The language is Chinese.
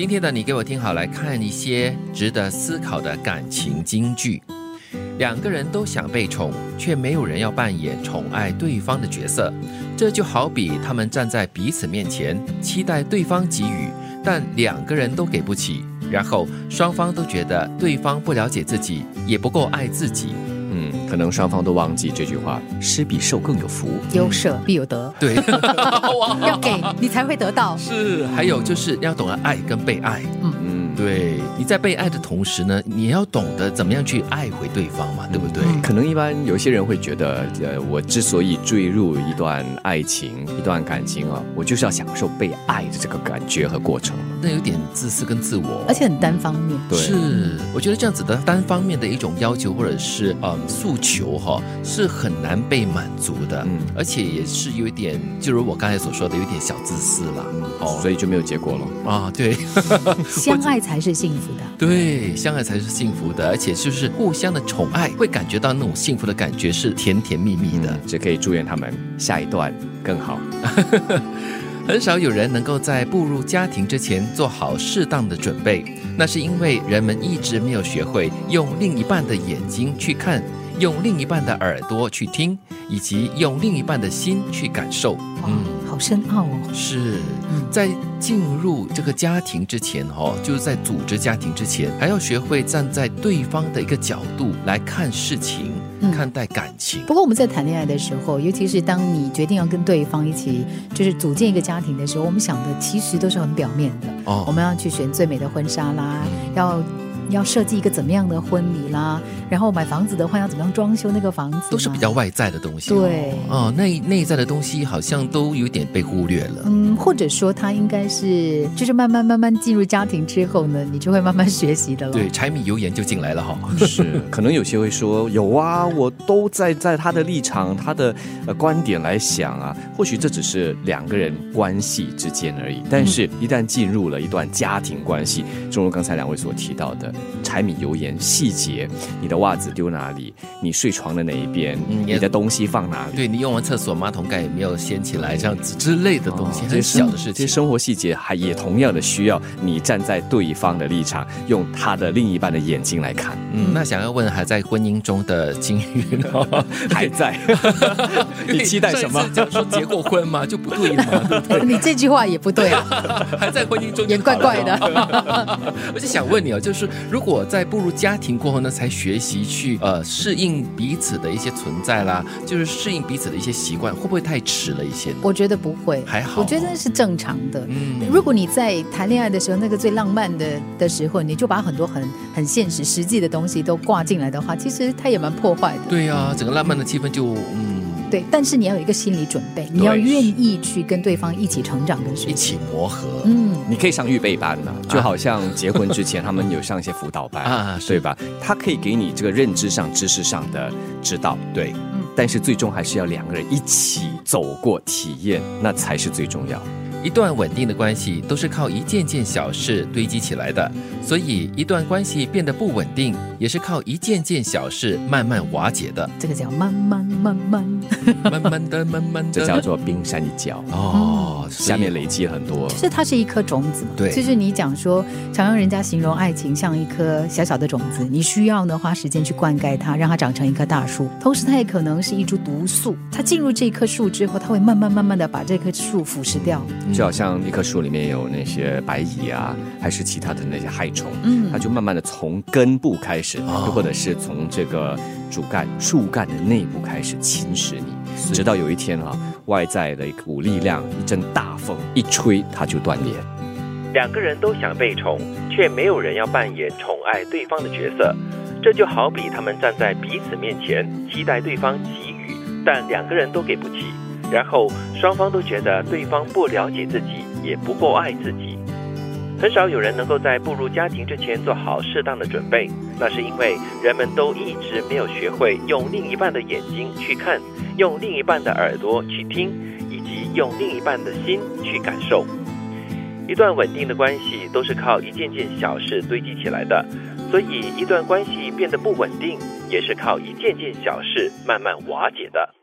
今天的你给我听好，来看一些值得思考的感情金句。两个人都想被宠，却没有人要扮演宠爱对方的角色。这就好比他们站在彼此面前，期待对方给予，但两个人都给不起，然后双方都觉得对方不了解自己，也不够爱自己。嗯，可能双方都忘记这句话：施比受更有福。有舍必有得，对，要给你才会得到。是，还有就是要懂得爱跟被爱。嗯，对，你在被爱的同时呢，你要懂得怎么样去爱回对方嘛，对不对？可能一般有些人会觉得，呃，我之所以坠入一段爱情、一段感情啊，我就是要享受被爱的这个感觉和过程。那有点自私跟自我，而且很单方面。对是，我觉得这样子的单方面的一种要求或者是嗯诉求哈，是很难被满足的，嗯而且也是有一点，就如我刚才所说的，有点小自私了。哦，所以就没有结果了。啊，对 相爱才是幸福的。对，相爱才是幸福的，而且就是互相的宠爱，会感觉到那种幸福的感觉是甜甜蜜蜜的。只可以祝愿他们下一段更好。很少有人能够在步入家庭之前做好适当的准备，那是因为人们一直没有学会用另一半的眼睛去看，用另一半的耳朵去听，以及用另一半的心去感受。哇，好深奥哦。是在进入这个家庭之前，哦，就是在组织家庭之前，还要学会站在对方的一个角度来看事情，嗯看待感情。不过我们在谈恋爱的时候，尤其是当你决定要跟对方一起就是组建一个家庭的时候，我们想的其实都是很表面的。哦我们要去选最美的婚纱啦，要要设计一个怎么样的婚礼啦，然后买房子的话要怎么样装修那个房子，都是比较外在的东西。对哦，内内在的东西好像都有点被忽略了。嗯，或者说他应该是就是慢慢慢慢进入家庭之后呢，你就会慢慢学习的了。对，柴米油盐就进来了哈。是，可能有些会说有啊，我都在在他的立场、他的呃观点来想啊。或许这只是两个人关系之间而已，但是一旦进入了一段家庭关系，正如刚才两位所提到的柴米油盐细节，你的袜子丢哪里，你睡床的哪一边，嗯你的东西放哪里。对你用完厕所马桶盖有没有掀起来，这样子之类的东西，这些小的事情。这些生活细节还也同样的需要你站在对方的立场，用他的另一半的眼睛来看。嗯，那想要问还在婚姻中的金鱼呢？还在，你期待什么讲说结过婚吗，就不对嘛，对不对？你这句话也不对啊，还在婚姻中也怪怪的。我就想问你哦，就是如果在步入家庭过后呢，才学习去呃适应彼此的一些存在啦，就是适应彼此的一些习惯，会不会太迟了一些呢？我觉得不会，还好我觉得那是正常的。嗯如果你在谈恋爱的时候，那个最浪漫的的时候，你就把很多很很现实、实际的东西都挂进来的话，其实它也蛮破坏的。对呀、整个浪漫的气氛就嗯对，但是你要有一个心理准备，你要愿意去跟对方一起成长跟学习。一起磨合。嗯，你可以上预备班呢，就好像结婚之前他们有上一些辅导班 啊是对吧？他可以给你这个认知上、知识上的指导，对，但是最终还是要两个人一起走过体验，那才是最重要。一段稳定的关系都是靠一件件小事堆积起来的，所以一段关系变得不稳定，也是靠一件件小事慢慢瓦解的。这个叫慢慢慢慢。慢慢的，慢慢的，这叫做冰山一角，哦，下面累积很多。就是它是一颗种子嘛，对就是你讲说，常用人家形容爱情像一颗小小的种子，你需要呢花时间去灌溉它，让它长成一棵大树。同时，它也可能是一株毒素，它进入这棵树之后，它会慢慢慢慢的把这棵树腐蚀掉。就好像一棵树里面有那些白蚁啊，还是其他的那些害虫，嗯。它就慢慢的从根部开始，哦。又或者是从这个主干、树干的内部开始侵蚀你，直到有一天啊，外在的一股力量，一阵大风一吹，它就断裂。两个人都想被宠，却没有人要扮演宠爱对方的角色。这就好比他们站在彼此面前，期待对方给予，但两个人都给不起，然后双方都觉得对方不了解自己，也不够爱自己。很少有人能够在步入家庭之前做好适当的准备，那是因为人们都一直没有学会用另一半的眼睛去看，用另一半的耳朵去听，以及用另一半的心去感受。一段稳定的关系都是靠一件件小事堆积起来的，所以一段关系变得不稳定，也是靠一件件小事慢慢瓦解的。